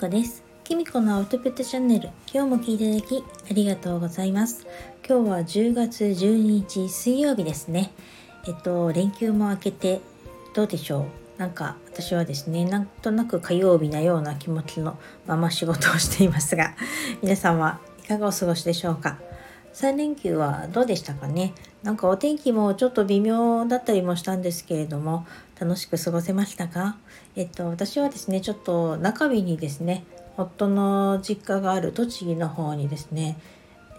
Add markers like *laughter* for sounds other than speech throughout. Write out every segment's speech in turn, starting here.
こです。きみこのアウトプットチャンネル、今日も聞いていただきありがとうございます。今日は10月12日水曜日ですね。えっと、連休も明けてどうでしょう？なんか私はですね、なんとなく火曜日なような気持ちのまま仕事をしていますが、皆さんはいかがお過ごしでしょうか？3連休はどうでしたかね？なんかお天気もちょっと微妙だったりもしたんですけれども楽しく過ごせましたか？えっと私はですねちょっと中日にですね夫の実家がある栃木の方にですね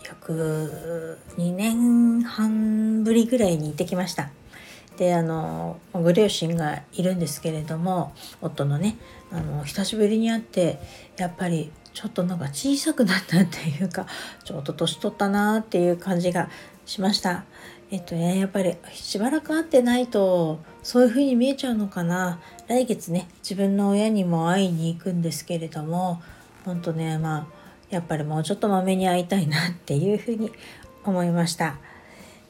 約2年半ぶりぐらいに行ってきました。であのご両親がいるんですけれども夫のねあの久しぶりに会ってやっぱりちょっとなんか小さくなったっていうかちょっと年取ったなっていう感じがしました。えっとねやっぱりしばらく会ってないとそういう風に見えちゃうのかな来月ね自分の親にも会いに行くんですけれどもほんとねまあやっぱりもうちょっとまめに会いたいなっていう風に思いました。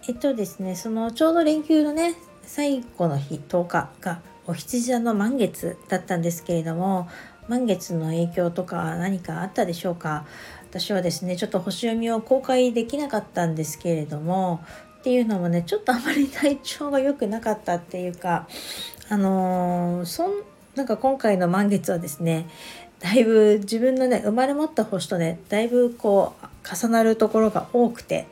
えっとですねそのちょうど連休のね最後の日10日がお羊座の満月だったんですけれども満月の影響とか何かあったでしょうか？私はですねちょっと星読みを公開できなかったんですけれどもっていうのもねちょっとあまり体調が良くなかったっていうかあのー、そんなんか今回の満月はですねだいぶ自分のね生まれ持った星とねだいぶこう重なるところが多くて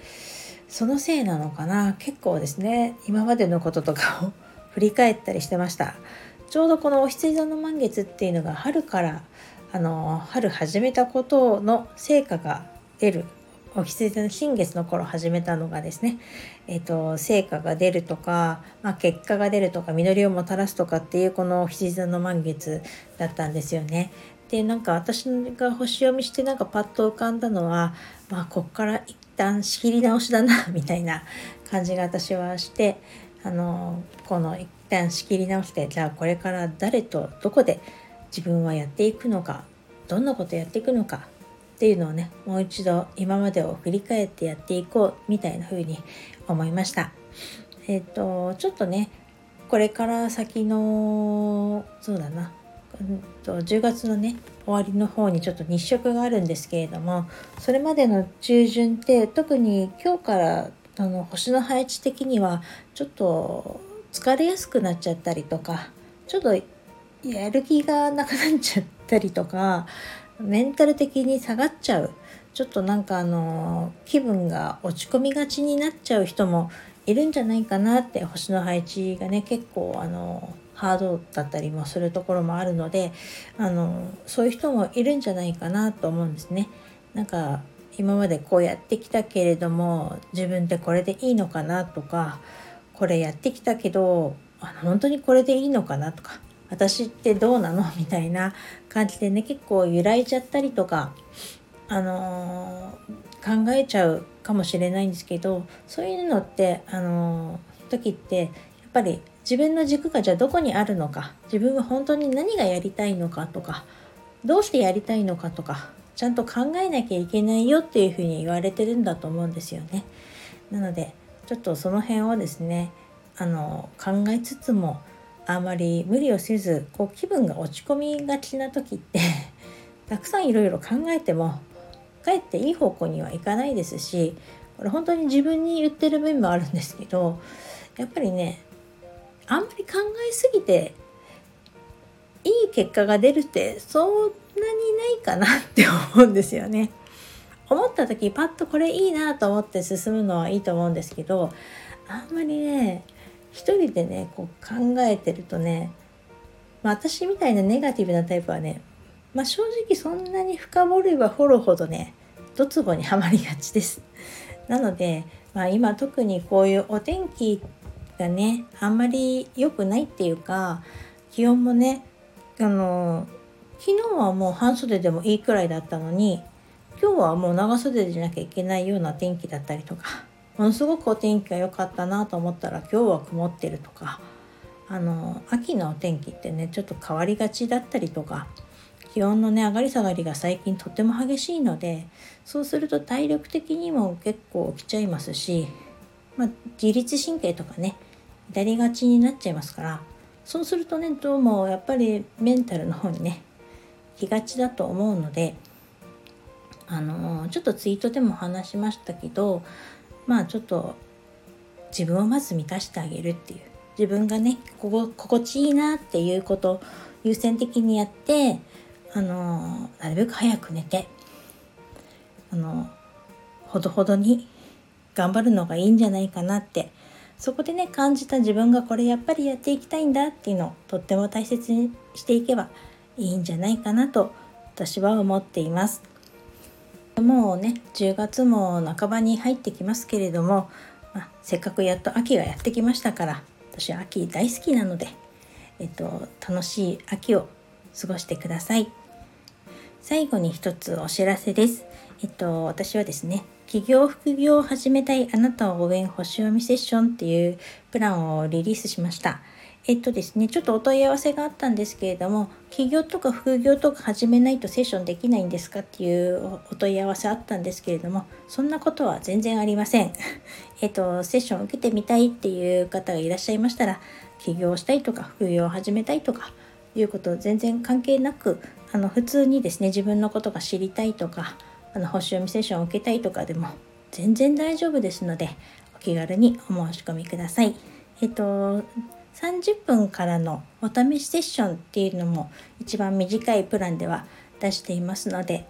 そのせいなのかな。結構ですね今までのこととかを *laughs* 振り返ったりしてました。ちょうどこのお羊座の満月っていうのが春からあの春始めたことの成果が出るお羊座の新月の頃始めたのがですね、えーと、成果が出るとか、まあ、結果が出るとか実りをもたらすとかっていうこのお羊座の満月だったんですよね。でなんか私が星読みしてなんかパッと浮かんだのはまあこっから一旦仕切り直しだなみたいな感じが私はしてあのこの一旦仕切り直してじゃあこれから誰とどこで自分はやっていくのかどんなことやっていくのかっていうのをねもう一度今までを振り返ってやっていこうみたいな風に思いました。えっ、ー、とちょっとねこれから先のそうだな、うんと、10月のね終わりの方にちょっと日食があるんですけれどもそれまでの中旬って特に今日からあの星の配置的にはちょっと疲れやすくなっちゃったりとかちょっとやる気がなくなっちゃったりとかメンタル的に下がっちゃうちょっとなんかあの気分が落ち込みがちになっちゃう人もいるんじゃないかなって星の配置がね結構あのハードだったりもするところもあるのであのそういう人もいるんじゃないかなと思うんですね。なんか今までこうやってきたけれども自分ってこれでいいのかなとかこれやってきたけどあの本当にこれでいいのかなとか私ってどうなの？みたいな感じでね結構揺らいじゃったりとか、あのー、考えちゃうかもしれないんですけどそういうのって、あのー、時ってやっぱり自分の軸がじゃあどこにあるのか自分は本当に何がやりたいのかとかどうしてやりたいのかとかちゃんと考えなきゃいけないよっていうふうに言われてるんだと思うんですよね。なのでちょっとその辺をですねあの考えつつもあまり無理をせずこう気分が落ち込みがちな時って *laughs* たくさんいろいろ考えてもかえっていい方向にはいかないですしこれ本当に自分に言ってる面もあるんですけどやっぱりねあんまり考えすぎていい結果が出るってそんなにないかなって思うんですよね。思った時パッとこれいいなと思って進むのはいいと思うんですけどあんまりね一人でねこう考えてるとね、まあ、私みたいなネガティブなタイプはね、まあ、正直そんなに深掘れば掘るほどねドツボにはまりがちです。*laughs* なので、まあ、今特にこういうお天気がねあんまり良くないっていうか気温もねあの昨日はもう半袖でもいいくらいだったのに今日はもう長袖でじゃなきゃいけないような天気だったりとかものすごくお天気が良かったなと思ったら今日は曇ってるとかあの秋のお天気ってねちょっと変わりがちだったりとか気温のね上がり下がりが最近とても激しいのでそうすると体力的にも結構きちゃいますし、まあ、自律神経とかね乱りがちになっちゃいますからそうするとねどうもやっぱりメンタルの方にねきがちだと思うのであのちょっとツイートでも話しましたけどまあちょっと自分をまず満たしてあげるっていう自分がねここ心地いいなっていうことを優先的にやってあのなるべく早く寝てあのほどほどに頑張るのがいいんじゃないかなってそこでね感じた自分がこれやっぱりやっていきたいんだっていうのをとっても大切にしていけばいいんじゃないかなと私は思っています。もうね10月も半ばに入ってきますけれども、まあ、せっかくやっと秋がやってきましたから私は秋大好きなので、えっと、楽しい秋を過ごしてください。最後に一つお知らせです。えっと、私はですね、起業副業を始めたいあなたを応援星読みセッションっていうプランをリリースしました。えっとですね、ちょっとお問い合わせがあったんですけれども、起業とか副業とか始めないとセッションできないんですかっていうお問い合わせあったんですけれども、そんなことは全然ありません。*laughs* えっと、セッション受けてみたいっていう方がいらっしゃいましたら、起業したいとか副業を始めたいとかいうこと全然関係なく、あの普通にですね、自分のことが知りたいとか、あの星読みセッションを受けたいとかでも全然大丈夫ですのでお気軽にお申し込みください。えっと30分からのお試しセッションっていうのも一番短いプランでは出していますので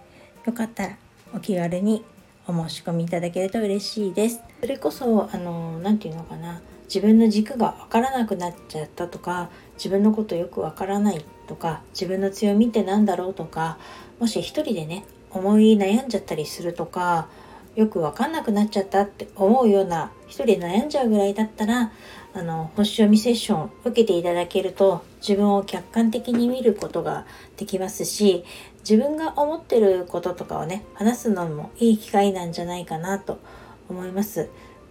よかったらお気軽にお申し込みいただけると嬉しいです。それこそあの何て言うのかな自分の軸がわからなくなっちゃったとか自分のことよくわからないとか自分の強みって何だろうとかもし一人でね思い悩んじゃったりするとかよく分かんなくなっちゃったって思うような一人で悩んじゃうぐらいだったらあの星読みセッション受けていただけると自分を客観的に見ることができますし自分が思ってることとかをね話すのもいい機会なんじゃないかなと思います。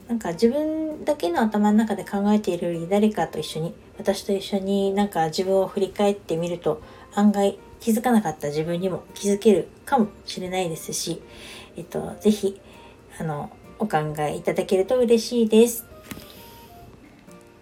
なんか自分だけの頭の中で考えているより誰かと一緒に私と一緒になんか自分を振り返ってみると案外気づかなかった自分にも気づけるかもしれないですし、えっと、ぜひ、あの、お考えいただけると嬉しいです。